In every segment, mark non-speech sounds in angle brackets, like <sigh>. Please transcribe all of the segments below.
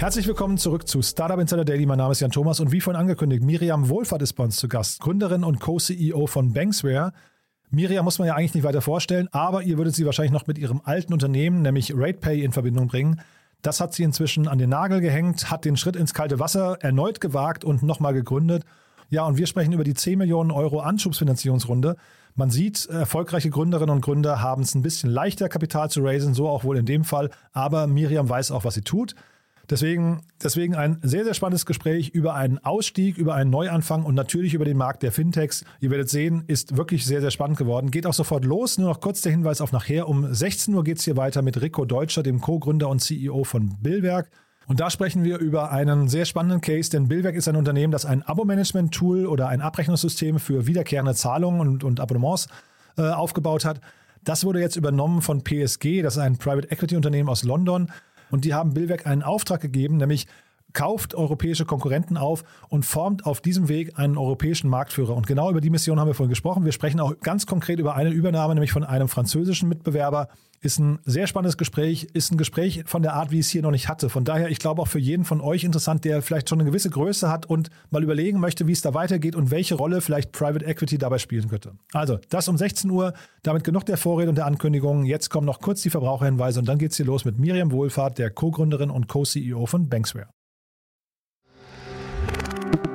Herzlich willkommen zurück zu Startup Insider Daily. Mein Name ist Jan Thomas und wie vorhin angekündigt, Miriam Wohlfahrt ist bei uns zu Gast, Gründerin und Co-CEO von Banksware. Miriam muss man ja eigentlich nicht weiter vorstellen, aber ihr würdet sie wahrscheinlich noch mit ihrem alten Unternehmen, nämlich RatePay, in Verbindung bringen. Das hat sie inzwischen an den Nagel gehängt, hat den Schritt ins kalte Wasser erneut gewagt und nochmal gegründet. Ja, und wir sprechen über die 10 Millionen Euro Anschubsfinanzierungsrunde. Man sieht, erfolgreiche Gründerinnen und Gründer haben es ein bisschen leichter, Kapital zu raisen, so auch wohl in dem Fall. Aber Miriam weiß auch, was sie tut. Deswegen, deswegen ein sehr, sehr spannendes Gespräch über einen Ausstieg, über einen Neuanfang und natürlich über den Markt der Fintechs. Ihr werdet sehen, ist wirklich sehr, sehr spannend geworden. Geht auch sofort los. Nur noch kurz der Hinweis auf nachher. Um 16 Uhr geht es hier weiter mit Rico Deutscher, dem Co-Gründer und CEO von Billwerk. Und da sprechen wir über einen sehr spannenden Case, denn Billwerk ist ein Unternehmen, das ein Abo-Management-Tool oder ein Abrechnungssystem für wiederkehrende Zahlungen und, und Abonnements äh, aufgebaut hat. Das wurde jetzt übernommen von PSG, das ist ein Private Equity Unternehmen aus London. Und die haben Billwerk einen Auftrag gegeben, nämlich kauft europäische Konkurrenten auf und formt auf diesem Weg einen europäischen Marktführer. Und genau über die Mission haben wir vorhin gesprochen. Wir sprechen auch ganz konkret über eine Übernahme, nämlich von einem französischen Mitbewerber. Ist ein sehr spannendes Gespräch, ist ein Gespräch von der Art, wie ich es hier noch nicht hatte. Von daher, ich glaube auch für jeden von euch interessant, der vielleicht schon eine gewisse Größe hat und mal überlegen möchte, wie es da weitergeht und welche Rolle vielleicht Private Equity dabei spielen könnte. Also, das um 16 Uhr. Damit genug der Vorrede und der Ankündigungen. Jetzt kommen noch kurz die Verbraucherhinweise und dann geht es hier los mit Miriam Wohlfahrt, der Co-Gründerin und Co-CEO von Banksware.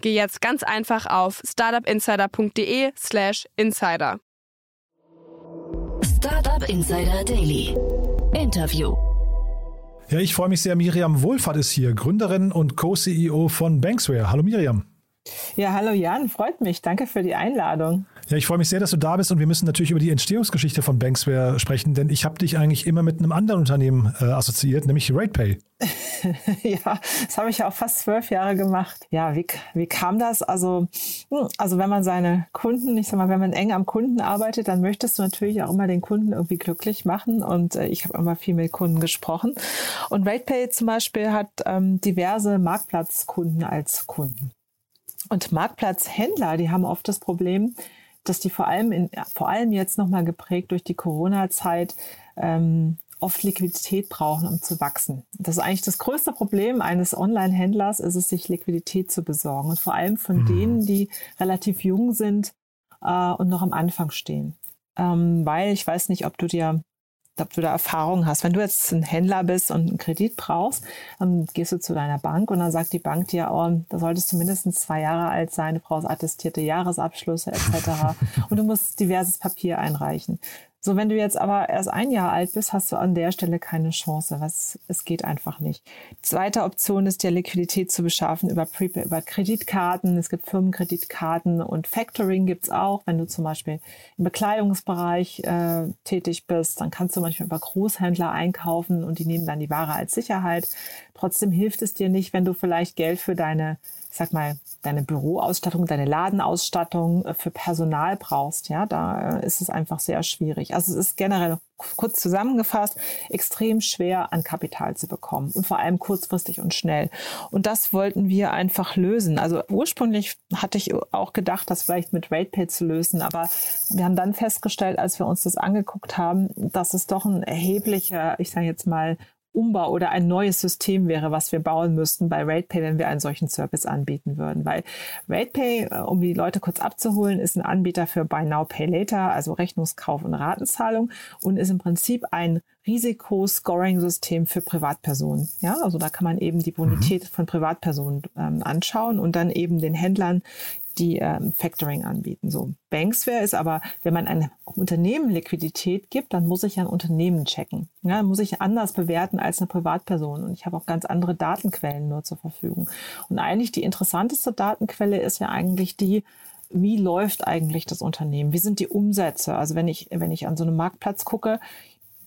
geh jetzt ganz einfach auf startupinsider.de/slash insider. Startup Insider Daily. Interview. Ja, ich freue mich sehr. Miriam Wohlfahrt ist hier, Gründerin und Co-CEO von Banksware. Hallo Miriam. Ja, hallo Jan, freut mich. Danke für die Einladung. Ja, ich freue mich sehr, dass du da bist und wir müssen natürlich über die Entstehungsgeschichte von Banksware sprechen, denn ich habe dich eigentlich immer mit einem anderen Unternehmen äh, assoziiert, nämlich RatePay. <laughs> ja, das habe ich ja auch fast zwölf Jahre gemacht. Ja, wie, wie kam das? Also, hm, also wenn man seine Kunden, ich sag mal, wenn man eng am Kunden arbeitet, dann möchtest du natürlich auch immer den Kunden irgendwie glücklich machen und äh, ich habe immer viel mit Kunden gesprochen. Und RatePay zum Beispiel hat ähm, diverse Marktplatzkunden als Kunden. Und Marktplatzhändler, die haben oft das Problem, dass die vor allem, in, vor allem jetzt nochmal geprägt durch die Corona-Zeit, ähm, oft Liquidität brauchen, um zu wachsen. Das ist eigentlich das größte Problem eines Online-Händlers, ist es, sich Liquidität zu besorgen. Und vor allem von mhm. denen, die relativ jung sind äh, und noch am Anfang stehen. Ähm, weil ich weiß nicht, ob du dir ob du da Erfahrung hast. Wenn du jetzt ein Händler bist und einen Kredit brauchst, dann gehst du zu deiner Bank und dann sagt die Bank dir, oh, da solltest du mindestens zwei Jahre alt sein, du brauchst attestierte Jahresabschlüsse etc. <laughs> und du musst diverses Papier einreichen. So, wenn du jetzt aber erst ein Jahr alt bist, hast du an der Stelle keine Chance. Was, es geht einfach nicht. Zweite Option ist, dir Liquidität zu beschaffen über, Prepaid, über Kreditkarten. Es gibt Firmenkreditkarten und Factoring gibt's auch. Wenn du zum Beispiel im Bekleidungsbereich äh, tätig bist, dann kannst du manchmal über Großhändler einkaufen und die nehmen dann die Ware als Sicherheit. Trotzdem hilft es dir nicht, wenn du vielleicht Geld für deine ich sag mal, deine Büroausstattung, deine Ladenausstattung äh, für Personal brauchst, ja, da äh, ist es einfach sehr schwierig. Also es ist generell kurz zusammengefasst extrem schwer an Kapital zu bekommen und vor allem kurzfristig und schnell. Und das wollten wir einfach lösen. Also ursprünglich hatte ich auch gedacht, das vielleicht mit RatePay zu lösen, aber wir haben dann festgestellt, als wir uns das angeguckt haben, dass es doch ein erheblicher, ich sage jetzt mal, Umbau oder ein neues System wäre, was wir bauen müssten bei RatePay, wenn wir einen solchen Service anbieten würden. Weil RatePay, äh, um die Leute kurz abzuholen, ist ein Anbieter für Buy Now, Pay Later, also Rechnungskauf und Ratenzahlung und ist im Prinzip ein Risikoscoring-System für Privatpersonen. Ja, also da kann man eben die Bonität mhm. von Privatpersonen ähm, anschauen und dann eben den Händlern die ähm, Factoring anbieten. So Banksware ist aber, wenn man einem Unternehmen Liquidität gibt, dann muss ich ein Unternehmen checken. Ja, dann muss ich anders bewerten als eine Privatperson und ich habe auch ganz andere Datenquellen nur zur Verfügung. Und eigentlich die interessanteste Datenquelle ist ja eigentlich die, wie läuft eigentlich das Unternehmen? Wie sind die Umsätze? Also wenn ich, wenn ich an so einem Marktplatz gucke,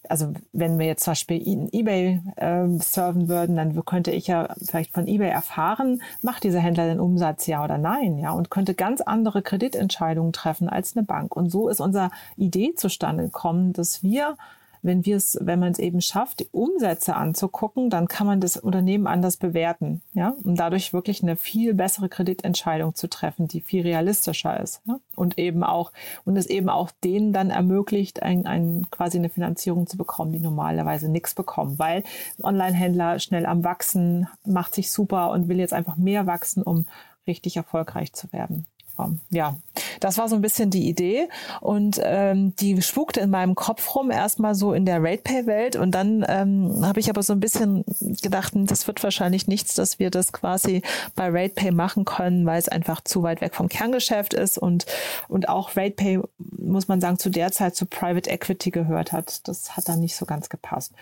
also wenn wir jetzt zum Beispiel eBay äh, serven würden, dann könnte ich ja vielleicht von eBay erfahren, macht dieser Händler den Umsatz ja oder nein, ja, und könnte ganz andere Kreditentscheidungen treffen als eine Bank. Und so ist unsere Idee zustande gekommen, dass wir wenn wir es, wenn man es eben schafft, die Umsätze anzugucken, dann kann man das Unternehmen anders bewerten, ja, und dadurch wirklich eine viel bessere Kreditentscheidung zu treffen, die viel realistischer ist, ja? und eben auch und es eben auch denen dann ermöglicht, ein, ein quasi eine Finanzierung zu bekommen, die normalerweise nichts bekommen, weil Online-Händler schnell am wachsen, macht sich super und will jetzt einfach mehr wachsen, um richtig erfolgreich zu werden ja, das war so ein bisschen die Idee und ähm, die spukte in meinem Kopf rum, erstmal so in der RatePay-Welt und dann ähm, habe ich aber so ein bisschen gedacht, hm, das wird wahrscheinlich nichts, dass wir das quasi bei RatePay machen können, weil es einfach zu weit weg vom Kerngeschäft ist und, und auch RatePay, muss man sagen, zu der Zeit zu Private Equity gehört hat. Das hat dann nicht so ganz gepasst.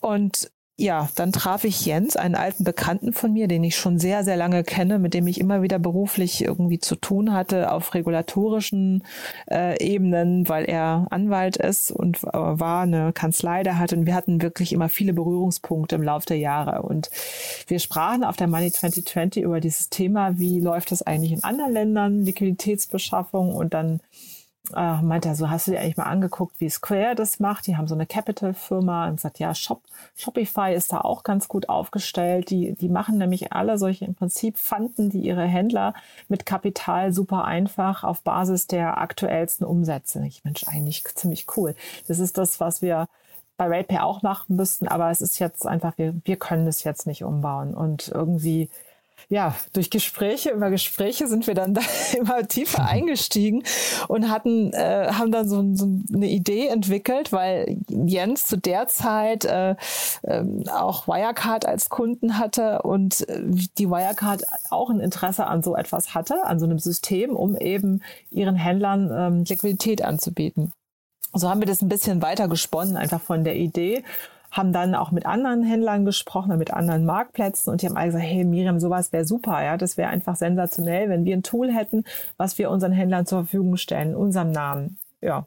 Und ja, dann traf ich Jens, einen alten Bekannten von mir, den ich schon sehr, sehr lange kenne, mit dem ich immer wieder beruflich irgendwie zu tun hatte auf regulatorischen äh, Ebenen, weil er Anwalt ist und äh, war eine Kanzlei der hatte. Und wir hatten wirklich immer viele Berührungspunkte im Laufe der Jahre. Und wir sprachen auf der Money 2020 über dieses Thema, wie läuft das eigentlich in anderen Ländern, Liquiditätsbeschaffung und dann äh, meinte er so, hast du dir eigentlich mal angeguckt, wie Square das macht? Die haben so eine Capital-Firma und sagt, ja, Shop, Shopify ist da auch ganz gut aufgestellt. Die, die machen nämlich alle solche im Prinzip fanden die ihre Händler mit Kapital super einfach auf Basis der aktuellsten Umsätze. Ich Mensch, eigentlich ziemlich cool. Das ist das, was wir bei RatePay auch machen müssten, aber es ist jetzt einfach, wir, wir können das jetzt nicht umbauen und irgendwie ja, durch Gespräche, über Gespräche sind wir dann <laughs> da immer tiefer mhm. eingestiegen und hatten, äh, haben dann so, so, eine Idee entwickelt, weil Jens zu der Zeit äh, äh, auch Wirecard als Kunden hatte und äh, die Wirecard auch ein Interesse an so etwas hatte, an so einem System, um eben ihren Händlern ähm, Liquidität anzubieten. So haben wir das ein bisschen weiter gesponnen, einfach von der Idee haben dann auch mit anderen Händlern gesprochen, mit anderen Marktplätzen und die haben alle gesagt, hey Miriam, sowas wäre super, ja, das wäre einfach sensationell, wenn wir ein Tool hätten, was wir unseren Händlern zur Verfügung stellen, in unserem Namen. Ja.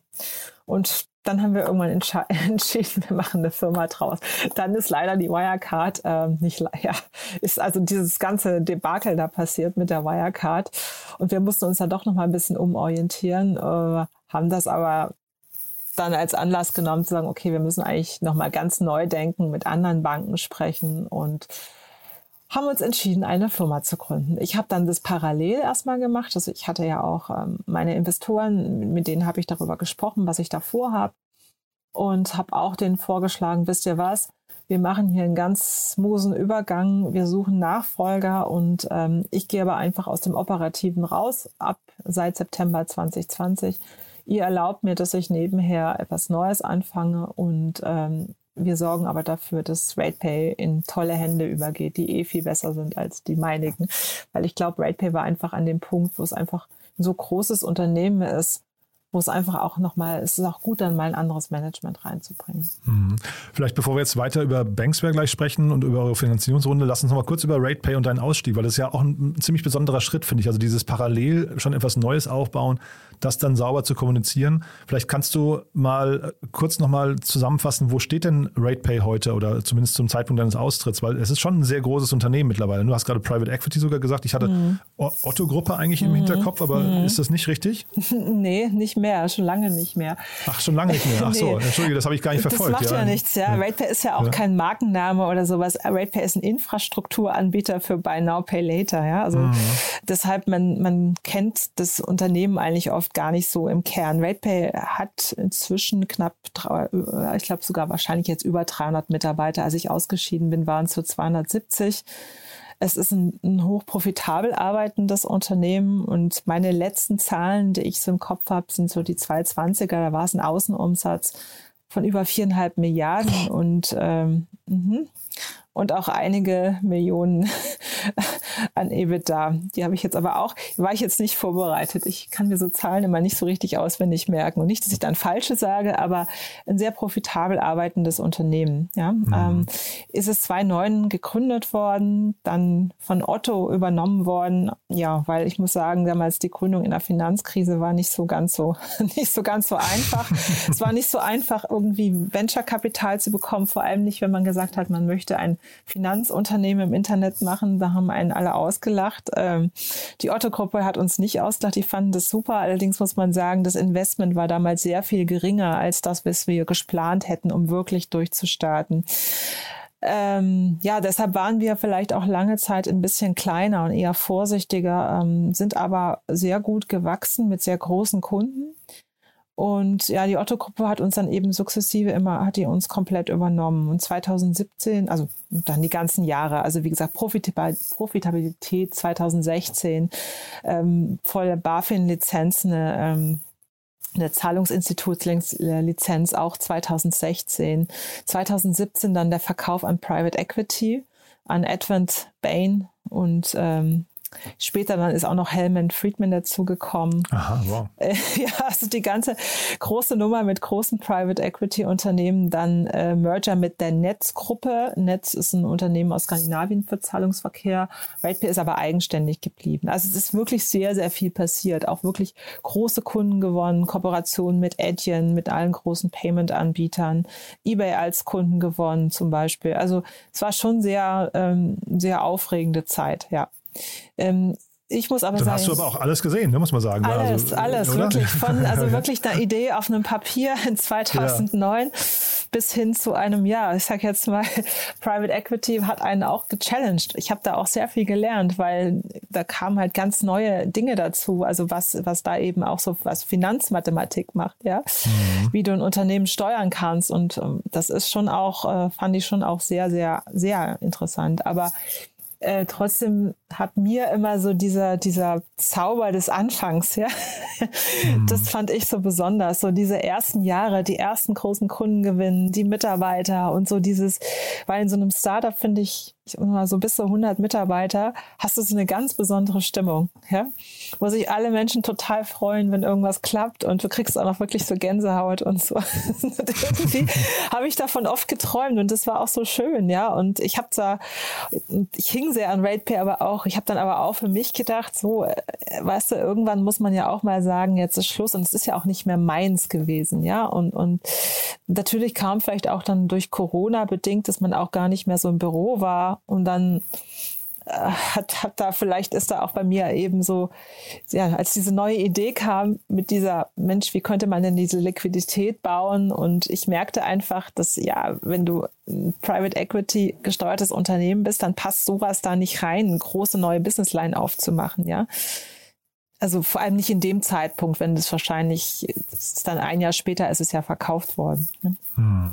Und dann haben wir irgendwann <laughs> entschieden, wir machen eine Firma draus. Dann ist leider die Wirecard äh, nicht, ja, ist also dieses ganze Debakel da passiert mit der Wirecard und wir mussten uns da doch noch mal ein bisschen umorientieren, äh, haben das aber dann als Anlass genommen zu sagen, okay, wir müssen eigentlich nochmal ganz neu denken, mit anderen Banken sprechen und haben uns entschieden, eine Firma zu gründen. Ich habe dann das parallel erstmal gemacht. Also ich hatte ja auch ähm, meine Investoren, mit denen habe ich darüber gesprochen, was ich da vorhabe und habe auch denen vorgeschlagen, wisst ihr was, wir machen hier einen ganz smoothen Übergang, wir suchen Nachfolger und ähm, ich gehe aber einfach aus dem Operativen raus ab seit September 2020 ihr erlaubt mir, dass ich nebenher etwas Neues anfange und ähm, wir sorgen aber dafür, dass RatePay in tolle Hände übergeht, die eh viel besser sind als die meinigen. Weil ich glaube, RatePay war einfach an dem Punkt, wo es einfach ein so großes Unternehmen ist, wo es einfach auch nochmal, es ist auch gut, dann mal ein anderes Management reinzubringen. Mhm. Vielleicht bevor wir jetzt weiter über Banksware gleich sprechen und über eure Finanzierungsrunde, lass uns nochmal kurz über RatePay und deinen Ausstieg, weil das ist ja auch ein, ein ziemlich besonderer Schritt, finde ich. Also dieses parallel schon etwas Neues aufbauen, das dann sauber zu kommunizieren. Vielleicht kannst du mal äh, kurz nochmal zusammenfassen, wo steht denn RatePay heute oder zumindest zum Zeitpunkt deines Austritts? Weil es ist schon ein sehr großes Unternehmen mittlerweile. Du hast gerade Private Equity sogar gesagt. Ich hatte mhm. Otto-Gruppe eigentlich im mhm. Hinterkopf, aber mhm. ist das nicht richtig? <laughs> nee, nicht mehr, schon lange nicht mehr. Ach, schon lange nicht mehr. Ach so, nee. Entschuldige, das habe ich gar nicht verfolgt. Das macht ja, ja nichts, ja. ja. RatePay ist ja auch ja. kein Markenname oder sowas. RatePay ist ein Infrastrukturanbieter für Buy Now, Pay Later, ja. Also mhm. Deshalb, man, man kennt das Unternehmen eigentlich oft gar nicht so im Kern. RatePay hat inzwischen knapp, ich glaube sogar wahrscheinlich jetzt über 300 Mitarbeiter. Als ich ausgeschieden bin, waren es so 270. Es ist ein, ein hochprofitabel arbeitendes Unternehmen und meine letzten Zahlen, die ich so im Kopf habe, sind so die 220er. Da war es ein Außenumsatz von über viereinhalb Milliarden und ähm, mh und auch einige Millionen <laughs> an EBITDA. Die habe ich jetzt aber auch, war ich jetzt nicht vorbereitet. Ich kann mir so Zahlen immer nicht so richtig auswendig merken. Und nicht, dass ich dann falsche sage, aber ein sehr profitabel arbeitendes Unternehmen. Ja, mhm. ähm, ist es 2009 gegründet worden, dann von Otto übernommen worden. Ja, weil ich muss sagen, damals die Gründung in der Finanzkrise war nicht so ganz so, <laughs> nicht so ganz so einfach. es war nicht so einfach, irgendwie Venture-Kapital zu bekommen, vor allem nicht, wenn man gesagt hat, man möchte ein Finanzunternehmen im Internet machen. Da haben einen alle ausgelacht. Ähm, die Otto-Gruppe hat uns nicht ausgelacht. Die fanden das super. Allerdings muss man sagen, das Investment war damals sehr viel geringer als das, was wir geplant hätten, um wirklich durchzustarten. Ähm, ja, deshalb waren wir vielleicht auch lange Zeit ein bisschen kleiner und eher vorsichtiger, ähm, sind aber sehr gut gewachsen mit sehr großen Kunden. Und ja, die Otto-Gruppe hat uns dann eben sukzessive immer, hat die uns komplett übernommen. Und 2017, also dann die ganzen Jahre, also wie gesagt, Profitabilität 2016, ähm, volle BaFin-Lizenz, eine, ähm, eine Zahlungsinstitutslizenz auch 2016. 2017 dann der Verkauf an Private Equity, an Advent Bain und ähm, Später dann ist auch noch Hellman Friedman dazugekommen. Aha, wow. <laughs> Äh, ja, also die ganze große Nummer mit großen Private Equity Unternehmen, dann äh, Merger mit der Netz-Gruppe. Netz ist ein Unternehmen aus Skandinavien für Zahlungsverkehr. RatePay ist aber eigenständig geblieben. Also es ist wirklich sehr, sehr viel passiert. Auch wirklich große Kunden gewonnen, Kooperationen mit Adyen, mit allen großen Payment-Anbietern, eBay als Kunden gewonnen zum Beispiel. Also es war schon sehr, ähm, sehr aufregende Zeit, ja. Ähm, ich muss aber Dann sagen. hast du aber auch alles gesehen, ne, muss man sagen. Alles, also, alles, oder? wirklich. Von, also <laughs> wirklich eine Idee auf einem Papier in 2009 <laughs> ja. bis hin zu einem, ja, ich sag jetzt mal, <laughs> Private Equity hat einen auch gechallenged. Ich habe da auch sehr viel gelernt, weil da kamen halt ganz neue Dinge dazu. Also was, was da eben auch so was Finanzmathematik macht, ja. Mhm. Wie du ein Unternehmen steuern kannst. Und ähm, das ist schon auch, äh, fand ich schon auch sehr, sehr, sehr interessant. Aber äh, trotzdem hat mir immer so dieser, dieser Zauber des Anfangs, ja, <laughs> mhm. das fand ich so besonders. So diese ersten Jahre, die ersten großen Kunden gewinnen, die Mitarbeiter und so dieses, weil in so einem Startup finde ich, ich mal so bis zu 100 Mitarbeiter, hast du so eine ganz besondere Stimmung, ja, wo sich alle Menschen total freuen, wenn irgendwas klappt und du kriegst auch noch wirklich so Gänsehaut und so. <laughs> irgendwie habe ich davon oft geträumt und das war auch so schön, ja, und ich habe da, ich hing sehr an RatePay, aber auch, ich habe dann aber auch für mich gedacht, so, äh, weißt du, irgendwann muss man ja auch mal sagen, jetzt ist Schluss und es ist ja auch nicht mehr meins gewesen, ja, und, und natürlich kam vielleicht auch dann durch Corona bedingt, dass man auch gar nicht mehr so im Büro war und dann äh, hat, hat da vielleicht ist da auch bei mir eben so, ja, als diese neue Idee kam mit dieser, Mensch, wie könnte man denn diese Liquidität bauen? Und ich merkte einfach, dass ja, wenn du ein Private Equity gesteuertes Unternehmen bist, dann passt sowas da nicht rein, eine große neue Businessline aufzumachen, ja. Also vor allem nicht in dem Zeitpunkt, wenn es wahrscheinlich, ist dann ein Jahr später ist es ja verkauft worden. Ne? Hm.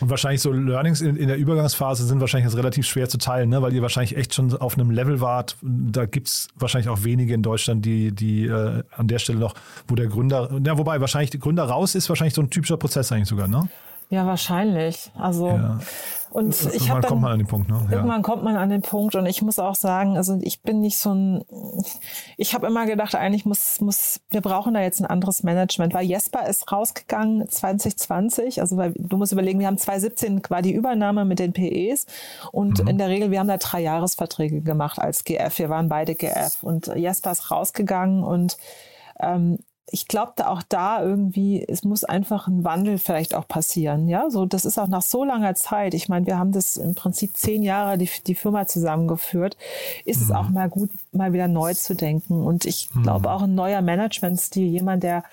Und wahrscheinlich so Learnings in, in, der Übergangsphase sind wahrscheinlich jetzt relativ schwer zu teilen, ne? weil ihr wahrscheinlich echt schon auf einem Level wart. Da gibt es wahrscheinlich auch wenige in Deutschland, die, die äh, an der Stelle noch, wo der Gründer, ja, wobei wahrscheinlich der Gründer raus ist, wahrscheinlich so ein typischer Prozess eigentlich sogar, ne? Ja, wahrscheinlich. Also ja. Und ich irgendwann kommt man an den Punkt, ne? Ja. Irgendwann kommt man an den Punkt und ich muss auch sagen, also ich bin nicht so ein, ich habe immer gedacht, eigentlich muss, muss, wir brauchen da jetzt ein anderes Management, weil Jesper ist rausgegangen 2020, also weil du musst überlegen, wir haben 2017 war die Übernahme mit den PEs und mhm. in der Regel, wir haben da drei Jahresverträge gemacht als GF, wir waren beide GF und Jesper ist rausgegangen und ähm, ich glaube auch da irgendwie, es muss einfach ein Wandel vielleicht auch passieren. Ja, so das ist auch nach so langer Zeit. Ich meine, wir haben das im Prinzip zehn Jahre die, die Firma zusammengeführt. Ist mhm. es auch mal gut, mal wieder neu zu denken. Und ich glaube mhm. auch ein neuer Managementstil, jemand, der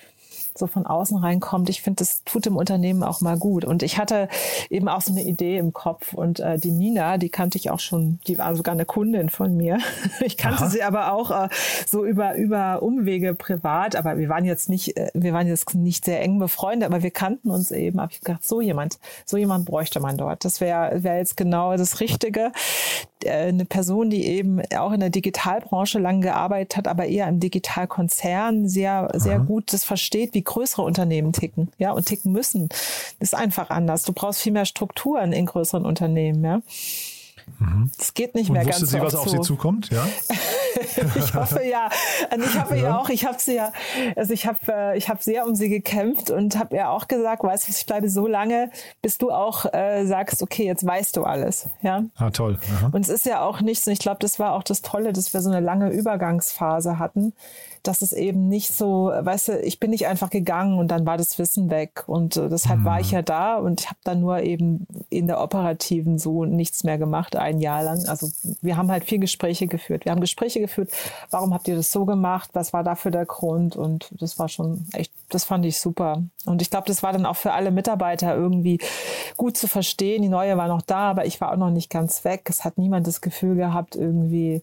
so von außen reinkommt. Ich finde, das tut dem Unternehmen auch mal gut. Und ich hatte eben auch so eine Idee im Kopf. Und äh, die Nina, die kannte ich auch schon, die war sogar eine Kundin von mir. <laughs> Ich kannte Aha. sie aber auch äh, so über, über Umwege privat. Aber wir waren jetzt nicht, äh, wir waren jetzt nicht sehr eng befreundet, aber wir kannten uns eben. Habe ich gedacht, so jemand, so jemand bräuchte man dort. Das wäre wär jetzt genau das Richtige. Äh, eine Person, die eben auch in der Digitalbranche lange gearbeitet hat, aber eher im Digitalkonzern sehr, sehr Aha. gut das versteht, wie größere Unternehmen ticken, ja, und ticken müssen. Das ist einfach anders. Du brauchst viel mehr Strukturen in größeren Unternehmen, ja. Mhm. Es geht nicht mehr und ganz wusste sie, was auf sie zukommt, ja? <laughs> <laughs> ich hoffe ja. Und ich habe ja. ja auch, ich habe sie ja, also ich habe, äh, ich habe sehr um sie gekämpft und habe ihr auch gesagt, weißt du, ich bleibe so lange, bis du auch äh, sagst, okay, jetzt weißt du alles, ja. Ah, toll. Aha. Und es ist ja auch nichts. Und ich glaube, das war auch das Tolle, dass wir so eine lange Übergangsphase hatten dass es eben nicht so, weißt du, ich bin nicht einfach gegangen und dann war das Wissen weg. Und äh, deshalb mhm. war ich mhm. ja da und habe dann nur eben in der operativen so nichts mehr gemacht, ein Jahr lang. Also wir haben halt viel Gespräche geführt. Wir haben Gespräche geführt, warum habt ihr das so gemacht? Was war dafür der Grund? Und das war schon echt, das fand ich super. Und ich glaube, das war dann auch für alle Mitarbeiter irgendwie gut zu verstehen. Die neue war noch da, aber ich war auch noch nicht ganz weg. Es hat niemand das Gefühl gehabt, irgendwie,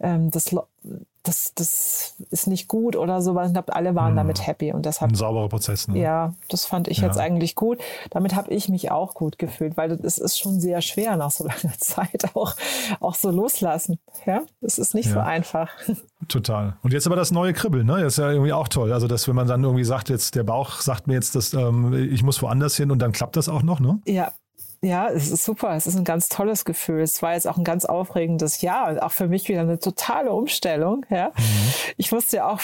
ähm, das das, das ist nicht gut oder so, weil ich glaube, alle waren hm. damit happy und deshalb. Ein sauberer Prozess, ne? Ja, das fand ich ja. jetzt eigentlich gut. Damit habe ich mich auch gut gefühlt, weil das ist schon sehr schwer nach so <laughs> langer Zeit auch, auch so loslassen. Ja, das ist nicht ja. so einfach. <laughs> Total. Und jetzt aber das neue Kribbeln, ne? Das ist ja irgendwie auch toll. Also, dass wenn man dann irgendwie sagt, jetzt der Bauch sagt mir jetzt, dass ähm, ich muss woanders hin und dann klappt das auch noch, ne? Ja, ja, es ist super. Es ist ein ganz tolles Gefühl. Es war jetzt auch ein ganz aufregendes Jahr. Auch für mich wieder eine totale Umstellung. Ja, mhm. ich wusste ja auch,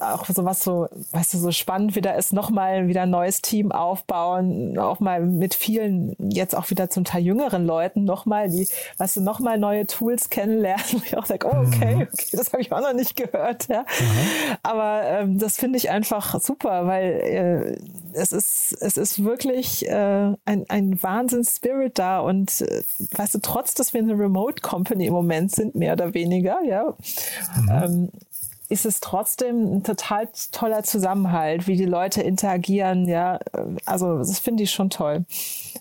auch so was so, weißt du, so spannend wieder ist, nochmal wieder ein neues Team aufbauen, auch mal mit vielen, jetzt auch wieder zum Teil jüngeren Leuten nochmal, die, weißt du, nochmal neue Tools kennenlernen. <laughs> Wo ich auch sage, oh, okay, mhm. okay, das habe ich auch noch nicht gehört. Ja, mhm. aber ähm, das finde ich einfach super, weil äh, es ist, es ist wirklich äh, ein, ein Wahnsinns Spirit da und äh, weißt du, trotz, dass wir eine Remote Company im Moment sind, mehr oder weniger, ja, mhm. ähm, ist es trotzdem ein total toller Zusammenhalt, wie die Leute interagieren, ja. Also das finde ich schon toll.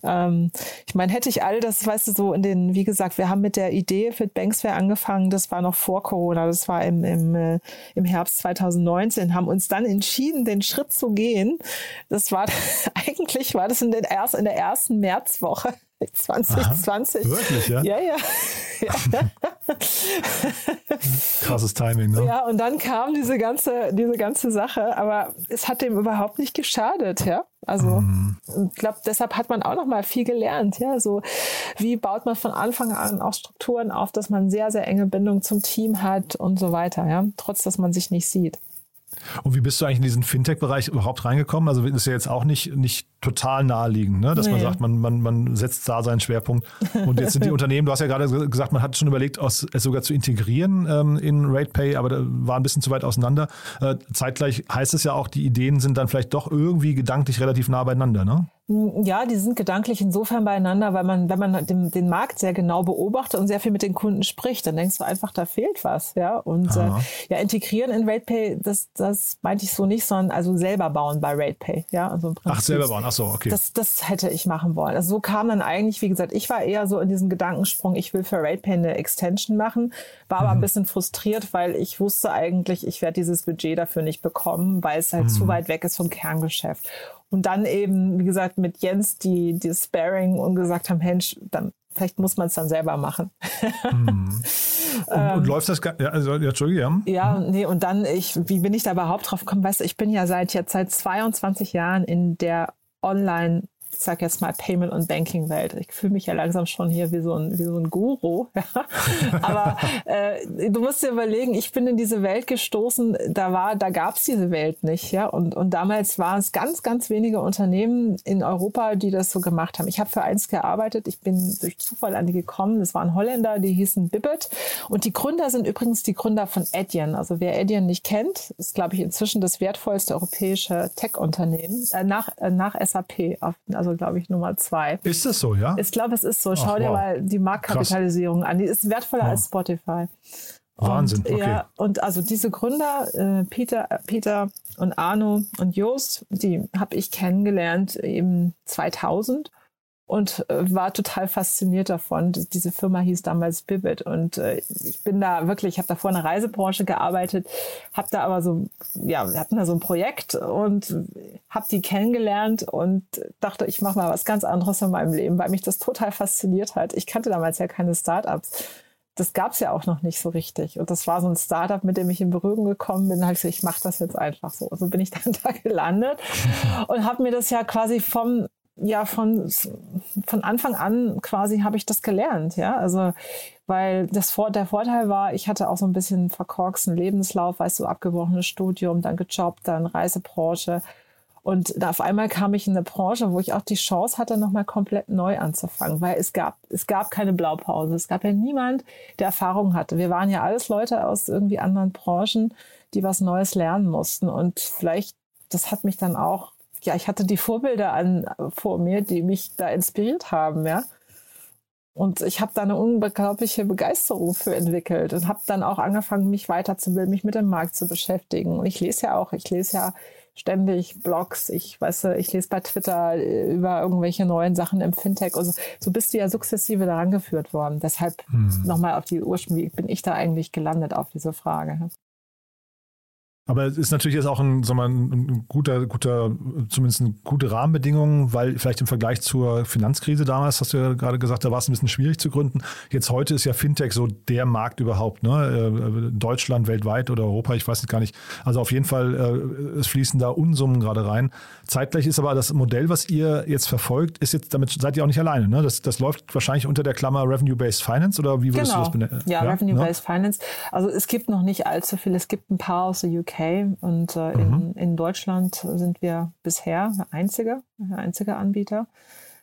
Ähm, ich meine, hätte ich all das, weißt du, so in den, wie gesagt, wir haben mit der Idee für Banksware angefangen, das war noch vor Corona, das war im, im, äh, im Herbst 2019, haben uns dann entschieden, den Schritt zu gehen. Das war, <laughs> eigentlich war das in, den erst, in der ersten Märzwoche 2020. Aha, wirklich, ja? Ja, ja. ja. <laughs> Krasses Timing, ne? Ja, und dann kam diese ganze, diese ganze Sache, aber es hat dem überhaupt nicht geschadet, ja. Also, mm. ich glaube, deshalb hat man auch noch mal viel gelernt, ja. So, wie baut man von Anfang an auch Strukturen auf, dass man sehr, sehr enge Bindung zum Team hat und so weiter, ja. Trotz, dass man sich nicht sieht. Und wie bist du eigentlich in diesen Fintech-Bereich überhaupt reingekommen? Also ist ja jetzt auch nicht, nicht total naheliegend, ne? dass nee. man sagt, man, man, man setzt da seinen Schwerpunkt. Und jetzt sind die <laughs> Unternehmen, du hast ja gerade gesagt, man hat schon überlegt, es sogar zu integrieren ähm, in RatePay, aber da war ein bisschen zu weit auseinander. Äh, zeitgleich heißt es ja auch, die Ideen sind dann vielleicht doch irgendwie gedanklich relativ nah beieinander, ne? Ja, die sind gedanklich insofern beieinander, weil man, wenn man den, den Markt sehr genau beobachtet und sehr viel mit den Kunden spricht, dann denkst du einfach, da fehlt was, ja. Und äh, ja, integrieren in RatePay, das, das meinte ich so nicht, sondern also selber bauen bei RatePay, ja. Also Ach, selber bauen, ach so, okay. Das, das hätte ich machen wollen. Also so kam dann eigentlich, wie gesagt, ich war eher so in diesem Gedankensprung, ich will für RatePay eine Extension machen, war aber mhm. ein bisschen frustriert, weil ich wusste eigentlich, ich werde dieses Budget dafür nicht bekommen, weil es halt mhm. zu weit weg ist vom Kerngeschäft. Und dann eben, wie gesagt, mit Jens die, die Sparring und gesagt haben, Mensch, dann vielleicht muss man es dann selber machen. Mhm. <laughs> Und, und, ähm, läuft das, ja, also, ja, Entschuldigung, ja. Ja, nee, und dann, ich, wie bin ich da überhaupt drauf gekommen? Weißt du, ich bin ja seit jetzt seit 22 Jahren in der Online- ich sag jetzt mal Payment- und Banking-Welt. Ich fühle mich ja langsam schon hier wie so ein, wie so ein Guru. <laughs> Aber äh, du musst dir überlegen, ich bin in diese Welt gestoßen, da war, da gab's diese Welt nicht. Ja. Und, und damals waren es ganz, ganz wenige Unternehmen in Europa, die das so gemacht haben. Ich habe für eins gearbeitet, ich bin durch Zufall an die gekommen. Das waren Holländer, die hießen Bibbet. Und die Gründer sind übrigens die Gründer von Adyen. Also wer Adyen nicht kennt, ist, glaube ich, inzwischen das wertvollste europäische Tech-Unternehmen äh, nach, äh, nach SAP. Auf, also glaube ich Nummer zwei. Ist das so, ja? Ich glaube, es ist so. Schau Ach, dir wow. mal die Marktkapitalisierung Krass. an. Die ist wertvoller wow. als Spotify. Wahnsinn. Und, okay. Ja, und also diese Gründer, äh, Peter, Peter und Arno und Joost, die habe ich kennengelernt im 2000 und äh, war total fasziniert davon. Diese Firma hieß damals Bibit und äh, ich bin da wirklich, ich habe da vor einer Reisebranche gearbeitet, habe da aber so, ja, wir hatten da so ein Projekt und habe die kennengelernt und dachte, ich mache mal was ganz anderes in meinem Leben, weil mich das total fasziniert hat. Ich kannte damals ja keine Startups das gab es ja auch noch nicht so richtig. Und das war so ein Startup, mit dem ich in Berührung gekommen bin. Halt so, ich mache das jetzt einfach so. So bin ich <laughs> dann da gelandet <laughs> und habe mir das ja quasi vom ja von von Anfang an quasi habe ich das gelernt, ja. Also weil das Vor der Vorteil war, ich hatte auch so ein bisschen verkorksten Lebenslauf, weißt du, abgebrochenes Studium, dann gejobbt, dann Reisebranche und da auf einmal kam ich in eine Branche, wo ich auch die Chance hatte, nochmal komplett neu anzufangen, weil es gab, es gab keine Blaupause. Es gab ja niemand, der Erfahrung hatte. Wir waren ja alles Leute aus irgendwie anderen Branchen, die was Neues lernen mussten. Und vielleicht, das hat mich dann auch, ja, ich hatte die Vorbilder an, vor mir, die mich da inspiriert haben, ja. Und ich habe da eine unglaubliche Begeisterung für entwickelt und habe dann auch angefangen, mich weiterzubilden, mich mit dem Markt zu beschäftigen. Und ich lese ja auch, ich lese ja ständig Blogs, ich weiß, ich lese bei Twitter äh, über irgendwelche neuen Sachen im Fintech. Also so bist du ja sukzessive daran geführt worden. Deshalb hm. nochmal auf die Ursprung, wie bin ich da eigentlich gelandet auf diese Frage? Ne? Aber es ist natürlich jetzt auch ein, sagen wir, ein guter, guter, zumindest eine gute Rahmenbedingung, weil vielleicht im Vergleich zur Finanzkrise damals, hast du ja gerade gesagt, da war es ein bisschen schwierig zu gründen. Jetzt heute ist ja Fintech so der Markt überhaupt, ne? Äh, Deutschland, weltweit oder Europa, ich weiß es gar nicht. Also auf jeden Fall, äh, es fließen da Unsummen gerade rein. Zeitgleich ist aber das Modell, was ihr jetzt verfolgt, ist jetzt, damit seid ihr auch nicht alleine, ne? Das, das läuft wahrscheinlich unter der Klammer Revenue-Based Finance oder wie würdest genau. du das benennen? Ja, ja Revenue-Based ne? Finance. Also es gibt noch nicht allzu viel. Es gibt ein paar aus der UK und äh, mhm. in, in Deutschland sind wir bisher der einzige, der einzige Anbieter.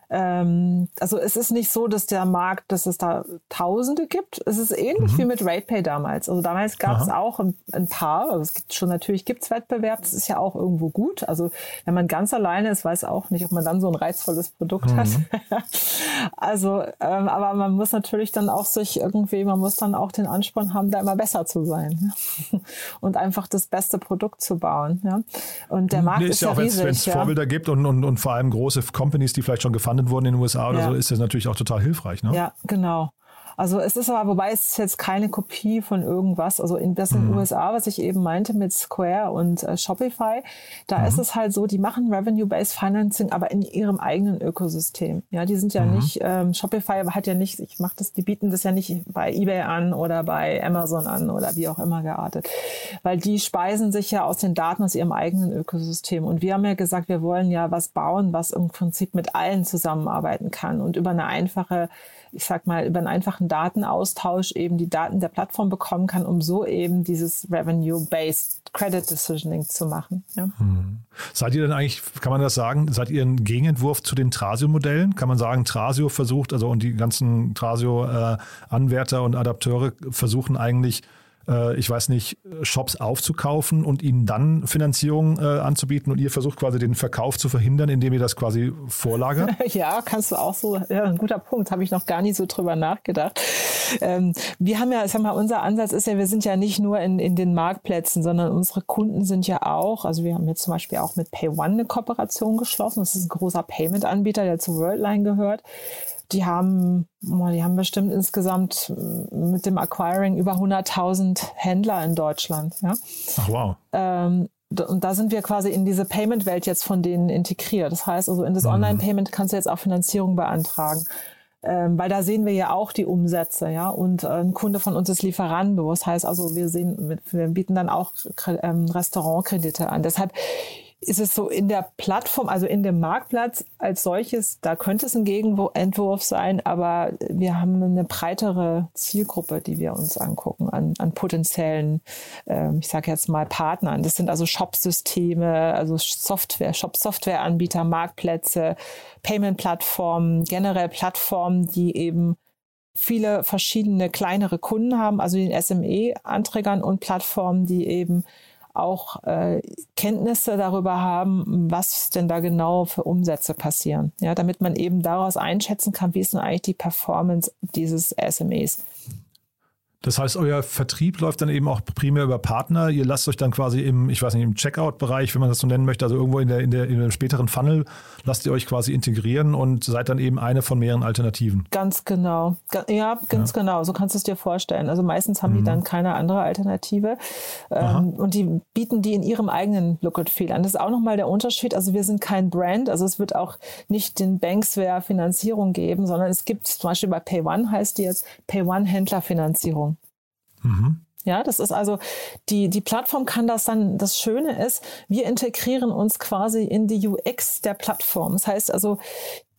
Ähm, also es ist nicht so, dass der Markt, dass es da Tausende gibt. Es ist ähnlich mhm. wie mit RatePay damals. Also damals gab es auch ein, ein, paar, also es gibt schon natürlich gibt's Wettbewerb, das ist ja auch irgendwo gut. Also wenn man ganz alleine ist, weiß auch nicht, ob man dann so ein reizvolles Produkt mhm. hat. <laughs> also, ähm, aber man muss natürlich dann auch sich irgendwie, man muss dann auch den Ansporn haben, da immer besser zu sein <laughs> und einfach das beste Produkt zu bauen. Ja? Und der Markt nee, ist, ist ja auch, wenn es ja. Vorbilder gibt und, und, und vor allem große Companies, die vielleicht schon gefahren gefundet wurden in den USA oder ja. so, ist das natürlich auch total hilfreich. Ne? Ja, genau. Also es ist aber, wobei es ist jetzt keine Kopie von irgendwas. Also in, das in den mhm. USA, was ich eben meinte mit Square und äh, Shopify, da mhm. ist es halt so, die machen Revenue-Based Financing, aber in ihrem eigenen Ökosystem. Ja, die sind ja mhm. nicht, ähm, Shopify hat ja nicht, ich mache das, die bieten das ja nicht bei eBay an oder bei Amazon an oder wie auch immer geartet. Weil die speisen sich ja aus den Daten aus ihrem eigenen Ökosystem. Und wir haben ja gesagt, wir wollen ja was bauen, was im Prinzip mit allen zusammenarbeiten kann und über eine einfache ich sag mal, über einen einfachen Datenaustausch eben die Daten der Plattform bekommen kann, um so eben dieses Revenue-Based Credit Decisioning zu machen. Ja. Hm. Seid ihr denn eigentlich, kann man das sagen, seid ihr ein Gegenentwurf zu den Trasio-Modellen? Kann man sagen, Trasio versucht, also und die ganzen Trasio-Anwärter äh, und Adapteure versuchen eigentlich äh, ich weiß nicht, Shops aufzukaufen und ihnen dann Finanzierung äh, anzubieten und ihr versucht quasi den Verkauf zu verhindern, indem ihr das quasi vorlagert? <laughs> ja, kannst du auch so, ja, ein guter Punkt, habe ich noch gar nicht so drüber nachgedacht. Ähm, wir haben ja, sag mal, unser Ansatz ist ja, wir sind ja nicht nur in, in den Marktplätzen, sondern unsere Kunden sind ja auch, also wir haben jetzt zum Beispiel auch mit PayOne eine Kooperation geschlossen. Das ist ein großer Payment-Anbieter, der zu Worldline gehört. Die haben, die haben bestimmt insgesamt mit dem Acquiring über 100.000 Händler in Deutschland. Ja? Ach wow. Ähm, und da sind wir quasi in diese Payment-Welt jetzt von denen integriert. Das heißt also, in das mhm. Online-Payment kannst du jetzt auch Finanzierung beantragen. Ähm, weil da sehen wir ja auch die Umsätze, ja. Und äh, ein Kunde von uns ist Lieferando. Das heißt also, wir sehen, wir bieten dann auch ähm, Restaurantkredite an. Deshalb ist es so in der Plattform, also in dem Marktplatz als solches, da könnte es ein Gegenentwurf sein, aber wir haben eine breitere Zielgruppe, die wir uns angucken an, an potenziellen, äh, ich sage jetzt mal Partnern. Das sind also Shop-Systeme, also Software, Shop-Software-Anbieter, Marktplätze, Payment-Plattformen, generell Plattformen, die eben viele verschiedene kleinere Kunden haben, also den SME-Anträgern und Plattformen, die eben auch äh, Kenntnisse darüber haben, was denn da genau für Umsätze passieren. Ja, damit man eben daraus einschätzen kann, wie ist denn eigentlich die Performance dieses SMEs. Das heißt, euer Vertrieb läuft dann eben auch primär über Partner. Ihr lasst euch dann quasi im, ich weiß nicht, im Checkout-Bereich, wenn man das so nennen möchte, also irgendwo in der, in der, in dem späteren Funnel, lasst ihr euch quasi integrieren und seid dann eben eine von mehreren Alternativen. Ganz genau. Ja, ganz ja. genau. So kannst du es dir vorstellen. Also meistens haben mhm. die dann keine andere Alternative. Ähm, und die bieten die in ihrem eigenen Look and Feel an. Das ist auch nochmal der Unterschied. Also wir sind kein Brand. Also es wird auch nicht den Banksware Finanzierung geben, sondern es gibt zum Beispiel bei PayOne heißt die jetzt PayOne Händlerfinanzierung. Mhm. Ja, das ist also, die, die Plattform kann das dann, das Schöne ist, wir integrieren uns quasi in die UX der Plattform. Das heißt also,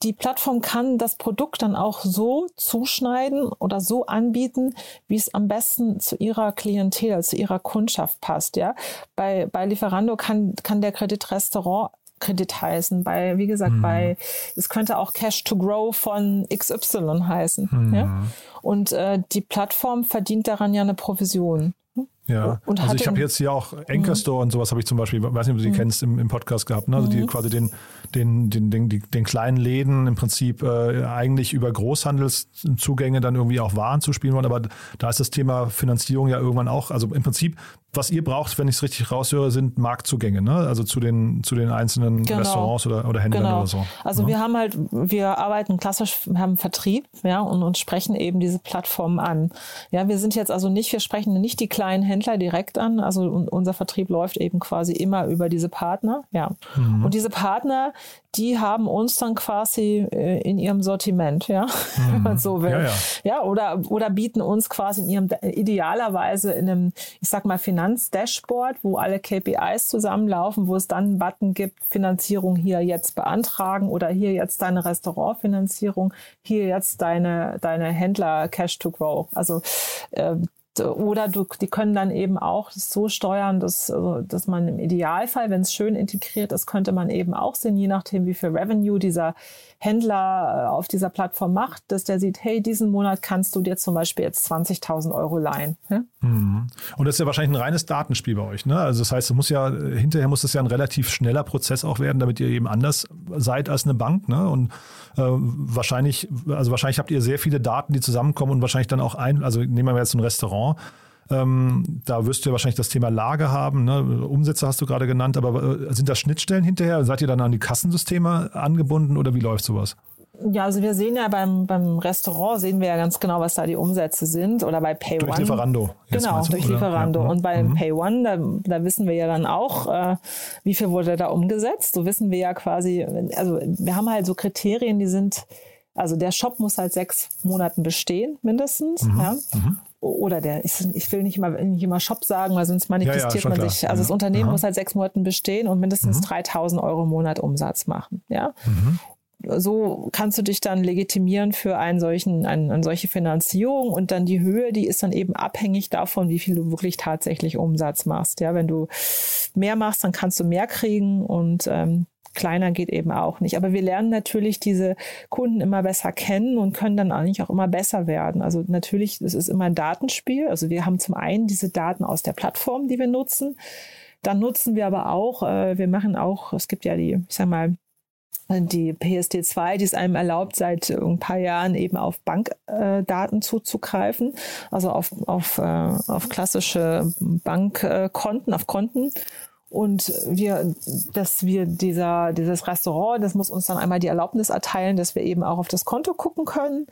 die Plattform kann das Produkt dann auch so zuschneiden oder so anbieten, wie es am besten zu ihrer Klientel, zu ihrer Kundschaft passt. Ja, bei, bei Lieferando kann, kann der Kreditrestaurant Kredit heißen. Bei, wie gesagt, mhm. bei, es könnte auch Cash to Grow von XY heißen. Mhm. Ja? Und äh, die Plattform verdient daran ja eine Provision. Ja, und also ich habe jetzt hier auch Anchor mhm. Store und sowas habe ich zum Beispiel, weiß nicht, ob du sie mhm. kennst, im, im Podcast gehabt, ne? also die mhm. quasi den, den, den, den, den kleinen Läden im Prinzip äh, eigentlich über Großhandelszugänge dann irgendwie auch Waren zu spielen wollen, aber da ist das Thema Finanzierung ja irgendwann auch, also im Prinzip was ihr braucht, wenn ich es richtig raushöre, sind Marktzugänge, ne? Also zu den, zu den einzelnen genau. Restaurants oder, oder Händlern genau. oder so. Also ja. wir haben halt, wir arbeiten klassisch, wir haben Vertrieb, ja, und, und sprechen eben diese Plattformen an. Ja, wir sind jetzt also nicht, wir sprechen nicht die kleinen Händler direkt an. Also unser Vertrieb läuft eben quasi immer über diese Partner, ja. Mhm. Und diese Partner, die haben uns dann quasi äh, in ihrem Sortiment, ja, mhm. <laughs> wenn man so will. Ja, ja. ja, oder, oder bieten uns quasi in ihrem, idealerweise in einem, ich sag mal, Finanzdashboard, wo alle KPIs zusammenlaufen, wo es dann einen Button gibt, Finanzierung hier jetzt beantragen oder hier jetzt deine Restaurantfinanzierung, hier jetzt deine, deine Händler Cash to Grow. Also äh, oder du, die können dann eben auch so steuern, dass, also, dass man im Idealfall, wenn es schön integriert ist, könnte man eben auch sehen, je nachdem, wie viel Revenue dieser Händler äh, auf dieser Plattform macht, dass der sieht, hey, diesen Monat kannst du dir zum Beispiel jetzt 20.000 Euro leihen. Mhm. Und das ist ja wahrscheinlich ein reines Datenspiel bei euch. Ne? Also das heißt, muss ja, hinterher muss das ja ein relativ schneller Prozess auch werden, damit ihr eben anders seid als eine Bank. Ne? Und äh, wahrscheinlich, also wahrscheinlich habt ihr sehr viele Daten, die zusammenkommen und wahrscheinlich dann auch ein, also nehmen wir jetzt ein Restaurant, ähm, da wirst du ja wahrscheinlich das Thema Lage haben. Ne? Umsätze hast du gerade genannt, aber äh, sind da Schnittstellen hinterher? Seid ihr dann an die Kassensysteme angebunden oder wie läuft sowas? Ja, also wir sehen ja beim, beim Restaurant sehen wir ja ganz genau, was da die Umsätze sind oder bei Pay durch Lieferando. Genau, durch oder? Lieferando. Ja. Und bei mhm. Pay One, da, da wissen wir ja dann auch, äh, wie viel wurde da umgesetzt. So wissen wir ja quasi, also wir haben halt so Kriterien, die sind, also der Shop muss halt sechs Monaten bestehen, mindestens. Mhm. Ja. Mhm oder der, ich, ich, will nicht immer, nicht immer Shop sagen, weil sonst manifestiert ja, ja, man sich. Also das Unternehmen Aha. muss halt sechs Monaten bestehen und mindestens mhm. 3000 Euro im Monat Umsatz machen. Ja. Mhm. So kannst du dich dann legitimieren für einen solchen, eine, eine solche Finanzierung und dann die Höhe, die ist dann eben abhängig davon, wie viel du wirklich tatsächlich Umsatz machst. Ja, wenn du mehr machst, dann kannst du mehr kriegen und ähm, kleiner geht eben auch nicht. Aber wir lernen natürlich diese Kunden immer besser kennen und können dann eigentlich auch immer besser werden. Also natürlich, es ist immer ein Datenspiel. Also wir haben zum einen diese Daten aus der Plattform, die wir nutzen. Dann nutzen wir aber auch, äh, wir machen auch, es gibt ja die, ich sag mal, die PSD2, die es einem erlaubt, seit ein paar Jahren eben auf Bankdaten äh, zuzugreifen, also auf, auf, äh, auf klassische Bankkonten, auf Konten. Und wir, dass wir dieser, dieses Restaurant, das muss uns dann einmal die Erlaubnis erteilen, dass wir eben auch auf das Konto gucken können.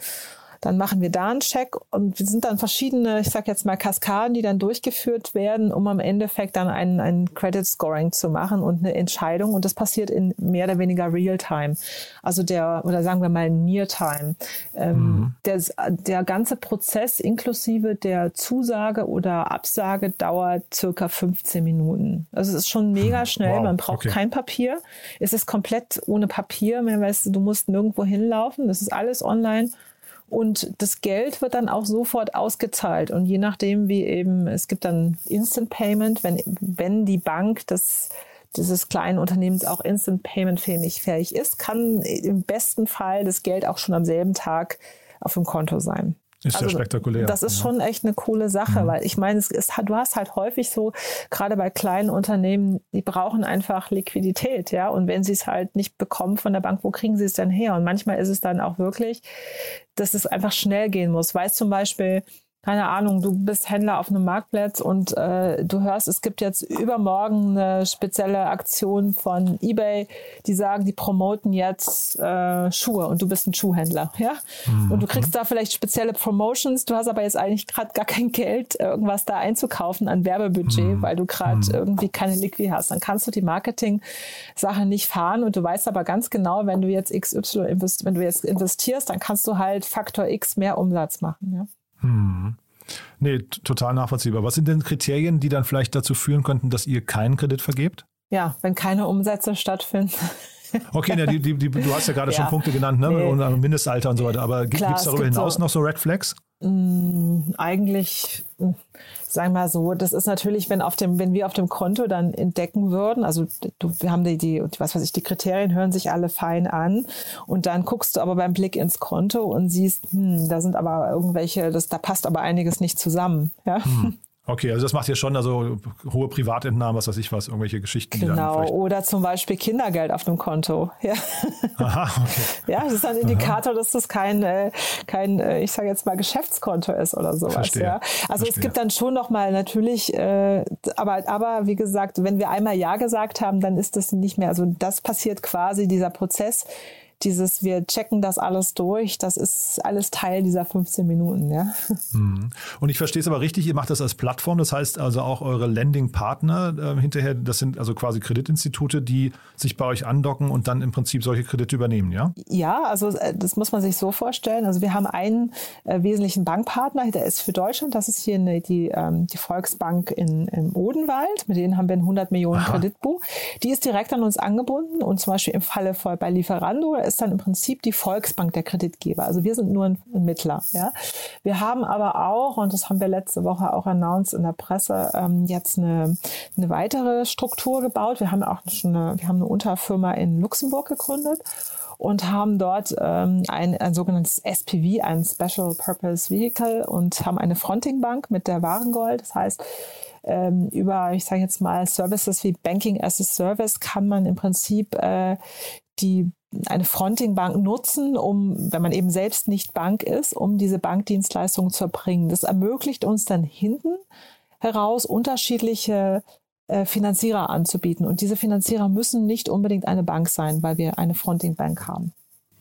Dann machen wir da einen Check und wir sind dann verschiedene, ich sage jetzt mal Kaskaden, die dann durchgeführt werden, um am Endeffekt dann ein, ein Credit Scoring zu machen und eine Entscheidung. Und das passiert in mehr oder weniger Real-Time. Also der, oder sagen wir mal Near-Time. Ähm, mhm. der, der ganze Prozess inklusive der Zusage oder Absage dauert circa 15 Minuten. Also es ist schon mega mhm. schnell. Wow. Man braucht okay. kein Papier. Es ist komplett ohne Papier. Man weiß, du musst nirgendwo hinlaufen. Das ist alles online. Und das Geld wird dann auch sofort ausgezahlt. Und je nachdem, wie eben, es gibt dann Instant Payment, wenn, wenn die Bank das dieses kleinen Unternehmens auch Instant Payment fähig ist, kann im besten Fall das Geld auch schon am selben Tag auf dem Konto sein. Ist also, ja spektakulär. Das ist ja. schon echt eine coole Sache, mhm. weil ich meine, es ist, du hast halt häufig so, gerade bei kleinen Unternehmen, die brauchen einfach Liquidität, ja. Und wenn sie es halt nicht bekommen von der Bank, wo kriegen sie es denn her? Und manchmal ist es dann auch wirklich, dass es einfach schnell gehen muss. Weiß zum Beispiel, keine Ahnung, du bist Händler auf einem Marktplatz und äh, du hörst, es gibt jetzt übermorgen eine spezielle Aktion von eBay, die sagen, die promoten jetzt äh, Schuhe und du bist ein Schuhhändler, ja? Mhm. Und du kriegst da vielleicht spezielle Promotions, du hast aber jetzt eigentlich gerade gar kein Geld, irgendwas da einzukaufen an Werbebudget, mhm. weil du gerade mhm. irgendwie keine Liquid hast. Dann kannst du die Marketing-Sache nicht fahren und du weißt aber ganz genau, wenn du jetzt XY invest wenn du jetzt investierst, dann kannst du halt Faktor X mehr Umsatz machen, ja? Hm. Nee, total nachvollziehbar. Was sind denn Kriterien, die dann vielleicht dazu führen könnten, dass ihr keinen Kredit vergebt? Ja, wenn keine Umsätze stattfinden. <laughs> Okay, ne, die, die, die, du hast ja gerade <laughs> ja. schon Punkte genannt, ne? Nee. Und Mindestalter und so weiter. Aber gibt es darüber hinaus so, noch so Red Flags? Mh, mm, eigentlich sagen wir mal so, das ist natürlich, wenn auf dem, wenn wir auf dem Konto dann entdecken würden, also du, wir haben die, die, was weiß ich, die Kriterien hören sich alle fein an und dann guckst du aber beim Blick ins Konto und siehst, hm, da sind aber irgendwelche, das, da passt aber einiges nicht zusammen, ja. Hm. Okay, also das macht ja schon also hohe Privatentnahmen, was weiß ich was, irgendwelche Geschichten. Genau, oder zum Beispiel Kindergeld auf einem Konto. Ja, Aha, okay. ja das ist ein Indikator, Aha. dass das kein, äh, kein äh, ich sage jetzt mal, Geschäftskonto ist oder sowas. Verstehe. Ja. Also Verstehe. es gibt dann schon nochmal natürlich, äh, aber, aber wie gesagt, wenn wir einmal Ja gesagt haben, dann ist das nicht mehr, also das passiert quasi, dieser Prozess, dieses, wir checken das alles durch, das ist alles Teil dieser 15 Minuten. Ja. Mhm. Und ich verstehe es aber richtig, ihr macht das als Plattform, das heißt also auch eure Lending-Partner äh, hinterher, das sind also quasi Kreditinstitute, die sich bei euch andocken und dann im Prinzip solche Kredite übernehmen, ja? Ja, also äh, das muss man sich so vorstellen. Also wir haben einen äh, wesentlichen Bankpartner, der ist für Deutschland, das ist hier eine, die, ähm, die Volksbank in, im Odenwald, mit denen haben wir ein 100 Millionen Aha. Kreditbuch. Die ist direkt an uns angebunden und zum Beispiel im Falle voll bei Lieferando ist dann im Prinzip die Volksbank der Kreditgeber. Also wir sind nur ein, Mittler. Ja. Wir haben aber auch, und das haben wir letzte Woche auch announced in der Presse, ähm, jetzt eine, eine weitere Struktur gebaut. Wir haben auch schon eine, wir haben eine Unterfirma in Luxemburg gegründet und haben dort ähm, ein, ein sogenanntes SPV, ein Special Purpose Vehicle und haben eine Fronting Bank mit der Warengold. Das heißt, ähm, über, ich sage jetzt mal, Services wie Banking as a Service kann man im Prinzip äh, die eine Fronting-Bank nutzen, um, wenn man eben selbst nicht Bank ist, um diese Bankdienstleistungen zu erbringen. Das ermöglicht uns dann hinten heraus unterschiedliche äh, Finanzierer anzubieten. Und diese Finanzierer müssen nicht unbedingt eine Bank sein, weil wir eine Fronting-Bank haben.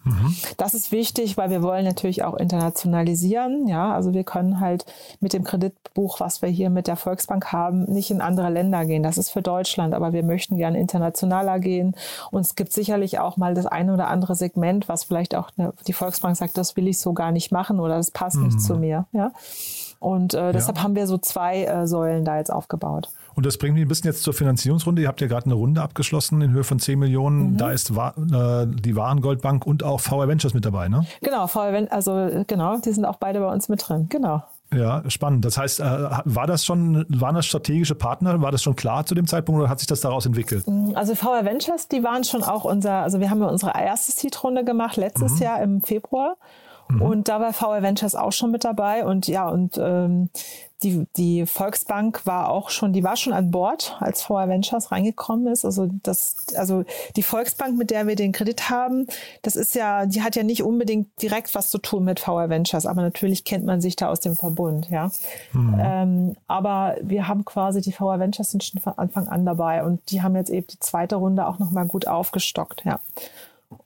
Mhm. Das ist wichtig, weil wir wollen natürlich auch internationalisieren. Ja, also wir können halt mit dem Kreditbuch, was wir hier mit der Volksbank haben, nicht in andere Länder gehen. Das ist für Deutschland, aber wir möchten gerne internationaler gehen. Und es gibt sicherlich auch mal das eine oder andere Segment, was vielleicht auch eine, die Volksbank sagt, das will ich so gar nicht machen oder das passt mhm. nicht zu mir. Ja. Und äh, deshalb ja. haben wir so zwei äh, Säulen da jetzt aufgebaut. Und das bringt mich ein bisschen jetzt zur Finanzierungsrunde. Ihr habt ja gerade eine Runde abgeschlossen in Höhe von 10 Millionen. Mhm. Da ist äh, die Warengoldbank und auch VR Ventures mit dabei, ne? Genau, VR Ventures, also genau, die sind auch beide bei uns mit drin, genau. Ja, spannend. Das heißt, äh, war das schon, waren das strategische Partner? War das schon klar zu dem Zeitpunkt oder hat sich das daraus entwickelt? Also VR Ventures, die waren schon auch unser, also wir haben ja unsere erste Seed-Runde gemacht letztes mhm. Jahr im Februar. Mhm. Und da war VR Ventures auch schon mit dabei. Und ja, und ähm, die, die Volksbank war auch schon, die war schon an Bord, als VR Ventures reingekommen ist. Also das, also die Volksbank, mit der wir den Kredit haben, das ist ja, die hat ja nicht unbedingt direkt was zu tun mit VR Ventures, aber natürlich kennt man sich da aus dem Verbund, ja. Mhm. Ähm, aber wir haben quasi die VR Ventures sind schon von Anfang an dabei und die haben jetzt eben die zweite Runde auch nochmal gut aufgestockt, ja.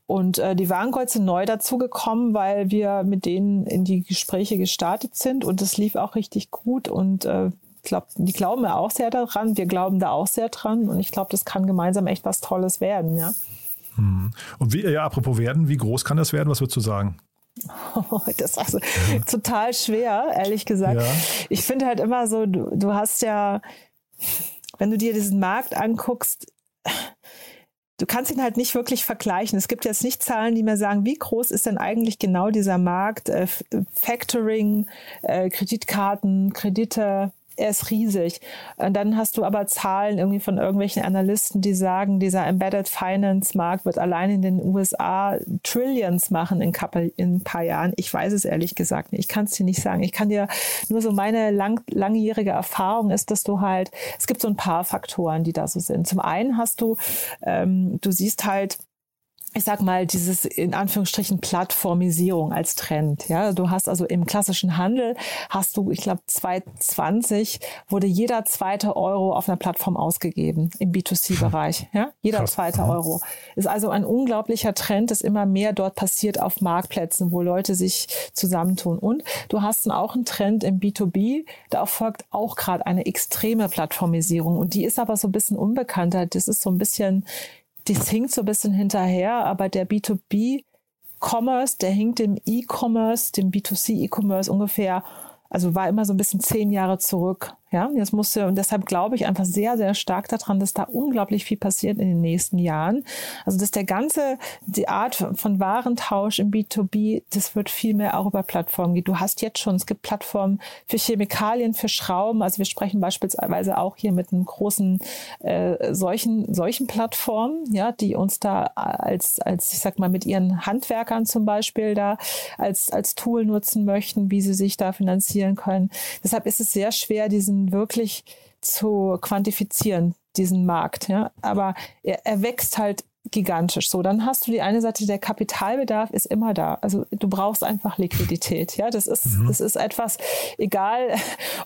Und äh, die sind neu dazugekommen, weil wir mit denen in die Gespräche gestartet sind und es lief auch richtig gut und äh, glaub, die glauben ja auch sehr daran, wir glauben da auch sehr dran und ich glaube, das kann gemeinsam echt was Tolles werden, ja. Hm. Und wie, ja, apropos werden, wie groß kann das werden? Was würdest du sagen? <laughs> das ist also ja. total schwer, ehrlich gesagt. Ja. Ich finde halt immer so, du, du hast ja, wenn du dir diesen Markt anguckst, du kannst ihn halt nicht wirklich vergleichen. Es gibt jetzt nicht Zahlen, die mir sagen, wie groß ist denn eigentlich genau dieser Markt, äh, Factoring, äh, Kreditkarten, Kredite, er ist riesig. Und dann hast du aber Zahlen irgendwie von irgendwelchen Analysten, die sagen, dieser Embedded Finance Markt wird allein in den USA Trillions machen in, in ein paar Jahren. Ich weiß es ehrlich gesagt nicht. Ich kann es dir nicht sagen. Ich kann dir nur so meine lang, langjährige Erfahrung ist, dass du halt, es gibt so ein paar Faktoren, die da so sind. Zum einen hast du, ähm, du siehst halt, ich sag mal, dieses in Anführungsstrichen Plattformisierung als Trend. Ja, du hast also im klassischen Handel hast du, ich glaube, 2020 wurde jeder zweite Euro auf einer Plattform ausgegeben im B2C-Bereich. Ja, jeder Krass. zweite Euro ist also ein unglaublicher Trend, dass immer mehr dort passiert auf Marktplätzen, wo Leute sich zusammentun. Und du hast auch einen Trend im B2B, da erfolgt auch gerade eine extreme Plattformisierung und die ist aber so ein bisschen unbekannter. Das ist so ein bisschen das hinkt so ein bisschen hinterher, aber der B2B Commerce, der hinkt dem E-Commerce, dem B2C E-Commerce ungefähr also war immer so ein bisschen zehn Jahre zurück. Ja, jetzt musste, und deshalb glaube ich einfach sehr, sehr stark daran, dass da unglaublich viel passiert in den nächsten Jahren. Also, dass der ganze, die Art von Warentausch im B2B, das wird viel mehr auch über Plattformen gehen. Du hast jetzt schon, es gibt Plattformen für Chemikalien, für Schrauben. Also, wir sprechen beispielsweise auch hier mit einem großen, äh, solchen, solchen Plattformen, ja, die uns da als, als, ich sag mal, mit ihren Handwerkern zum Beispiel da als, als Tool nutzen möchten, wie sie sich da finanzieren können. Deshalb ist es sehr schwer, diesen wirklich zu quantifizieren, diesen Markt. Ja? Aber er, er wächst halt gigantisch. So, dann hast du die eine Seite, der Kapitalbedarf ist immer da. Also du brauchst einfach Liquidität. Ja, das ist, mhm. das ist etwas, egal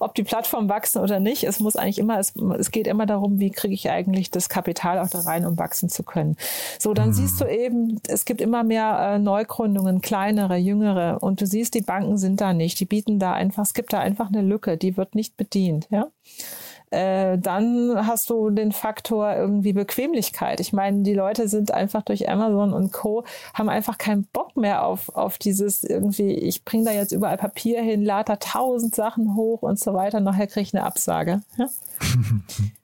ob die Plattformen wachsen oder nicht. Es muss eigentlich immer, es, es geht immer darum, wie kriege ich eigentlich das Kapital auch da rein, um wachsen zu können. So, dann mhm. siehst du eben, es gibt immer mehr äh, Neugründungen, kleinere, jüngere. Und du siehst, die Banken sind da nicht. Die bieten da einfach, es gibt da einfach eine Lücke, die wird nicht bedient. Ja. Äh, dann hast du den Faktor irgendwie Bequemlichkeit. Ich meine, die Leute sind einfach durch Amazon und Co. haben einfach keinen Bock mehr auf, auf dieses irgendwie, ich bringe da jetzt überall Papier hin, lade da tausend Sachen hoch und so weiter. Nachher kriege ich eine Absage. Ja? <laughs>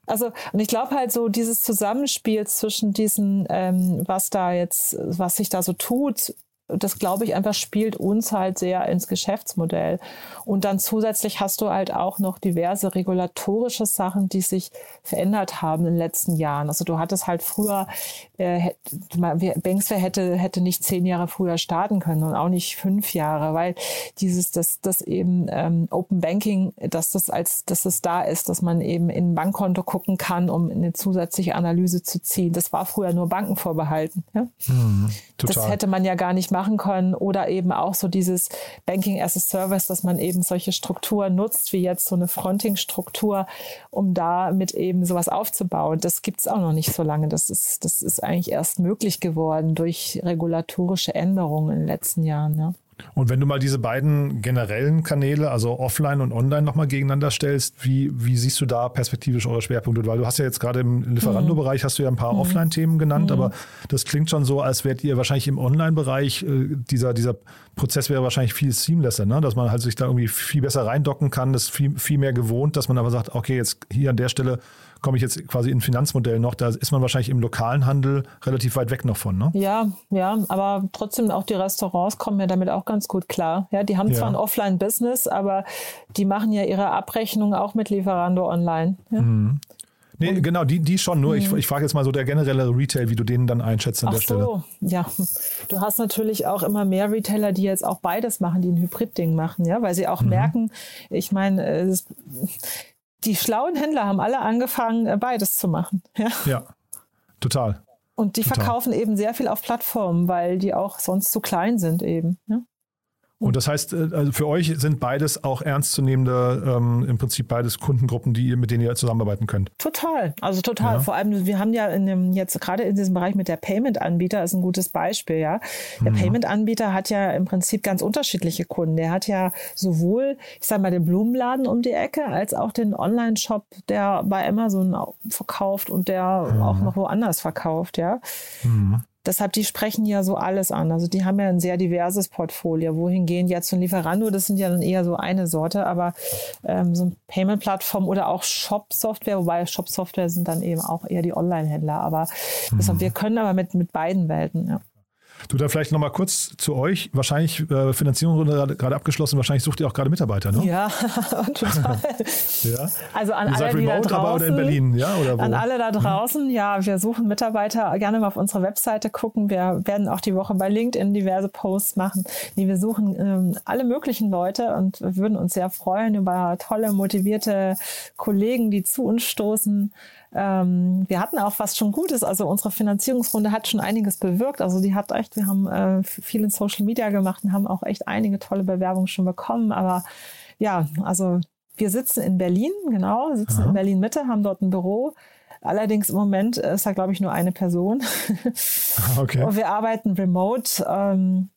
Also, und ich glaube halt so dieses Zusammenspiel zwischen diesen, ähm, was da jetzt, was sich da so tut, das glaube ich einfach spielt uns halt sehr ins Geschäftsmodell. Und dann zusätzlich hast du halt auch noch diverse regulatorische Sachen, die sich verändert haben in den letzten Jahren. Also du hattest halt früher, äh, Banksware hätte, hätte nicht zehn Jahre früher starten können und auch nicht fünf Jahre, weil dieses, das, das eben ähm, Open Banking, dass das als, dass es da ist, dass man eben in ein Bankkonto gucken kann, um eine zusätzliche Analyse zu ziehen. Das war früher nur Banken vorbehalten. Ja? Mhm, das hätte man ja gar nicht machen können oder eben auch so dieses Banking as a Service, dass man eben solche Strukturen nutzt, wie jetzt so eine Fronting-Struktur, um da mit eben sowas aufzubauen. Das gibt es auch noch nicht so lange. Das ist, das ist eigentlich erst möglich geworden durch regulatorische Änderungen in den letzten Jahren. Ja. Und wenn du mal diese beiden generellen Kanäle, also offline und online, nochmal gegeneinander stellst, wie, wie siehst du da perspektivisch eure Schwerpunkte? Weil du hast ja jetzt gerade im Lieferando-Bereich hast du ja ein paar mhm. Offline-Themen genannt, mhm. aber das klingt schon so, als wärt ihr wahrscheinlich im Online-Bereich, äh, dieser, dieser Prozess wäre wahrscheinlich viel seamlesser, ne? dass man halt sich da irgendwie viel besser reindocken kann, das viel, viel mehr gewohnt, dass man aber sagt, okay, jetzt hier an der Stelle komme ich jetzt quasi in Finanzmodell noch, da ist man wahrscheinlich im lokalen Handel relativ weit weg noch von, ne? Ja, ja, aber trotzdem auch die Restaurants kommen ja damit auch ganz gut klar. Ja, die haben ja. zwar ein Offline-Business, aber die machen ja ihre Abrechnung auch mit Lieferando online. Ja? Mhm. Nee, und, genau, die, die schon. Nur, ich, mhm. ich frage jetzt mal so der generelle Retail, wie du den dann einschätzt an Ach der Stelle. So, ja. Du hast natürlich auch immer mehr Retailer, die jetzt auch beides machen, die ein Hybrid-Ding machen, ja, weil sie auch mhm. merken, ich meine, die schlauen Händler haben alle angefangen, äh, beides zu machen. Ja, ja total. Und die total. verkaufen eben sehr viel auf Plattformen, weil die auch sonst zu klein sind eben. Ja? Und das heißt, äh, also für euch sind beides auch ernstzunehmende, ähm, im Prinzip beides Kundengruppen, die, mit denen ihr zusammenarbeiten könnt. Total, also total. Ja. Vor allem, wir haben ja in dem, jetzt gerade in diesem Bereich mit der Payment-Anbieter ist ein gutes Beispiel, ja. Der mhm. Payment-Anbieter hat ja im Prinzip ganz unterschiedliche Kunden. Der hat ja sowohl, ich sag mal, den Blumenladen um die Ecke, als auch den Online-Shop, der bei Amazon verkauft und der mhm. auch noch woanders verkauft, ja. Mhm. Deshalb, die sprechen ja so alles an. Also die haben ja ein sehr diverses Portfolio. Wohin gehen jetzt von Lieferando? Das sind ja dann eher so eine Sorte, aber ähm, so ein Payment-Plattform oder auch Shop-Software, wobei Shop-Software sind dann eben auch eher die Online-Händler. Aber mhm. deshalb, wir können aber mit, mit beiden Welten, ja. Du da vielleicht nochmal kurz zu euch. Wahrscheinlich äh, Finanzierungsrunde gerade abgeschlossen. Wahrscheinlich sucht ihr auch gerade Mitarbeiter, ne? Ja, <laughs> <laughs> total. ja. Also an ihr alle, seid remote, da draußen, aber oder in Berlin, ja? Oder wo? An alle da mhm. draußen, mhm. ja, wir suchen Mitarbeiter. Gerne mal auf unsere Webseite gucken. Wir werden auch die Woche bei LinkedIn diverse Posts machen. Nee, wir suchen ähm, alle möglichen Leute und würden uns sehr freuen über tolle, motivierte Kollegen, die zu uns stoßen Ähm, wir hatten auch was schon Gutes. Also unsere Finanzierungsrunde hat schon einiges bewirkt. Also die hat echt, wir haben äh, viel in Social Media gemacht und haben auch echt einige tolle Bewerbungen schon bekommen. Aber ja, also wir sitzen in Berlin, genau, sitzen Aha. in Berlin Mitte, haben dort ein Büro. Allerdings im Moment ist da, glaube ich, nur eine Person. Okay. Und wir arbeiten remote. Ähm,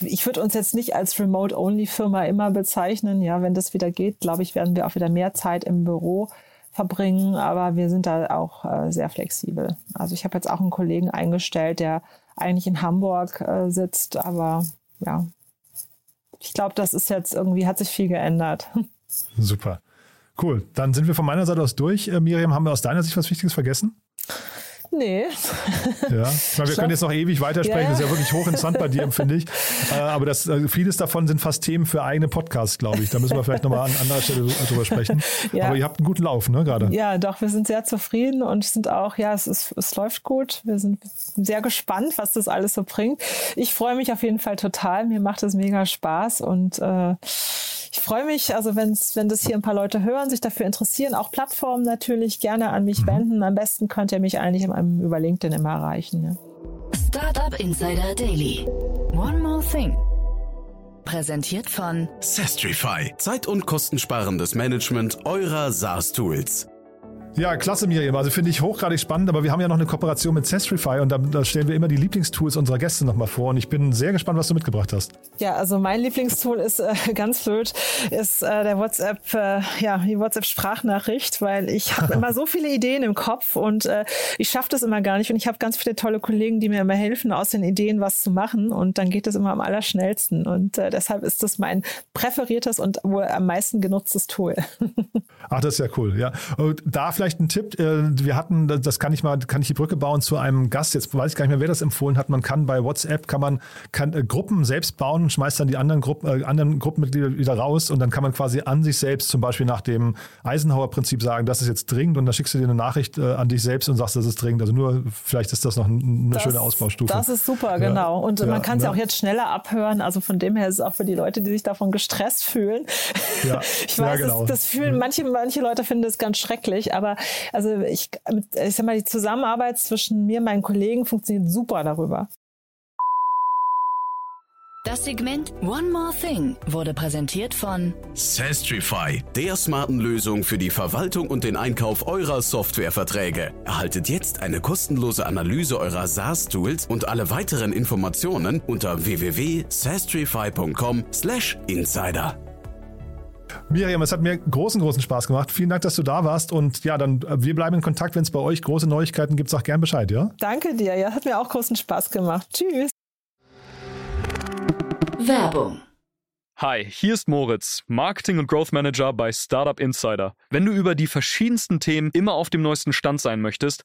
ich würde uns jetzt nicht als Remote-Only-Firma immer bezeichnen. Ja, wenn das wieder geht, glaube ich, werden wir auch wieder mehr Zeit im Büro verbringen, aber wir sind da auch äh, sehr flexibel. Also ich habe jetzt auch einen Kollegen eingestellt, der eigentlich in Hamburg äh, sitzt, aber ja, ich glaube, das ist jetzt irgendwie, hat sich viel geändert. <laughs> Super. Cool. Dann sind wir von meiner Seite aus durch. Äh, Miriam, haben wir aus deiner Sicht was Wichtiges vergessen? Nee. Ja, meine, wir können jetzt noch ewig weitersprechen. Ja. Das ist ja wirklich hochinteressant bei dir, finde ich. <laughs> Äh, aber das, also vieles davon sind fast Themen für eigene Podcasts, glaube ich. Da müssen wir vielleicht nochmal an anderer Stelle drüber sprechen. Ja. Aber ihr habt einen guten Lauf, ne, gerade? Ja, doch, wir sind sehr zufrieden und sind auch, ja, es, ist, es läuft gut. Wir sind sehr gespannt, was das alles so bringt. Ich freue mich auf jeden Fall total. Mir macht es mega Spaß und äh, ich freue mich, also wenn's, wenn das hier ein paar Leute hören, sich dafür interessieren, auch Plattformen natürlich gerne an mich mhm. wenden. Am besten könnt ihr mich eigentlich über LinkedIn immer erreichen. Ja. Startup Insider Daily. One more thing. Präsentiert von Sestrify. Zeit- und kostensparendes Management eurer SaaS-Tools. Ja, klasse, Miriam. Also finde ich hochgradig spannend, aber wir haben ja noch eine Kooperation mit Sestrify und da, da stellen wir immer die Lieblingstools unserer Gäste nochmal vor und ich bin sehr gespannt, was du mitgebracht hast. Ja, also mein Lieblingstool ist äh, <laughs> ganz blöd, ist äh, der WhatsApp, äh, ja, die WhatsApp-Sprachnachricht, weil ich habe <laughs> immer so viele Ideen im Kopf und äh, ich schaffe das immer gar nicht und ich habe ganz viele tolle Kollegen, die mir immer helfen, aus den Ideen was zu machen und dann geht es immer am allerschnellsten und äh, deshalb ist das mein präferiertes und wohl am meisten genutztes Tool. <laughs> Ach, das ist ja cool, ja. Und da vielleicht ein Tipp. Äh, wir hatten, das kann ich mal, kann ich die Brücke bauen zu einem Gast. Jetzt weiß ich gar nicht mehr, wer das empfohlen hat. Man kann bei WhatsApp kann man kann, äh, Gruppen selbst bauen und schmeißt dann die anderen Gruppen, äh, anderen Gruppenmitglieder wieder raus und dann kann man quasi an sich selbst zum Beispiel nach dem Eisenhower-Prinzip sagen, das ist jetzt dringend und dann schickst du dir eine Nachricht äh, an dich selbst und sagst, das ist dringend. Also nur, vielleicht ist das noch eine das, schöne Ausbaustufe. Das ist super, ja. genau. Und ja, man kann es ja auch jetzt schneller abhören. Also von dem her ist es auch für die Leute, die sich davon gestresst fühlen. Ja, <laughs> ich weiß, genau. das, das fühlen manche, manche Leute finden das ganz schrecklich, aber also ich, ich sag mal, die Zusammenarbeit zwischen mir und meinen Kollegen funktioniert super darüber. Das Segment One More Thing wurde präsentiert von Sastrify, der smarten Lösung für die Verwaltung und den Einkauf eurer Softwareverträge. Erhaltet jetzt eine kostenlose Analyse eurer SaaS-Tools und alle weiteren Informationen unter www.sastrify.com/insider. Miriam, es hat mir großen, großen Spaß gemacht. Vielen Dank, dass du da warst. Und ja, dann äh, wir bleiben in Kontakt. Wenn es bei euch große Neuigkeiten gibt, sag gern Bescheid, ja? Danke dir. Ja, hat mir auch großen Spaß gemacht. Tschüss. Werbung. Hi, hier ist Moritz, Marketing und Growth Manager bei Startup Insider. Wenn du über die verschiedensten Themen immer auf dem neuesten Stand sein möchtest,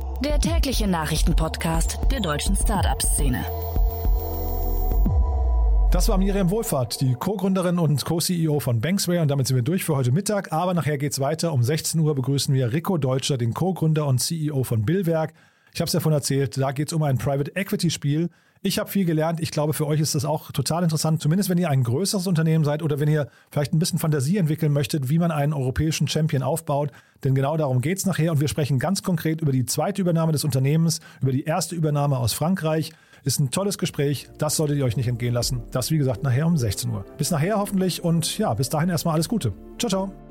der tägliche Nachrichtenpodcast der deutschen Startup-Szene. Das war Miriam Wohlfahrt, die Co-Gründerin und Co-CEO von Banksware. Und damit sind wir durch für heute Mittag. Aber nachher geht es weiter. Um 16 Uhr begrüßen wir Rico Deutscher, den Co-Gründer und CEO von Billwerk. Ich habe es davon erzählt, da geht es um ein Private Equity Spiel. Ich habe viel gelernt. Ich glaube, für euch ist das auch total interessant, zumindest wenn ihr ein größeres Unternehmen seid oder wenn ihr vielleicht ein bisschen Fantasie entwickeln möchtet, wie man einen europäischen Champion aufbaut. Denn genau darum geht es nachher. Und wir sprechen ganz konkret über die zweite Übernahme des Unternehmens, über die erste Übernahme aus Frankreich. Ist ein tolles Gespräch. Das solltet ihr euch nicht entgehen lassen. Das, wie gesagt, nachher um 16 Uhr. Bis nachher hoffentlich und ja, bis dahin erstmal alles Gute. Ciao, ciao.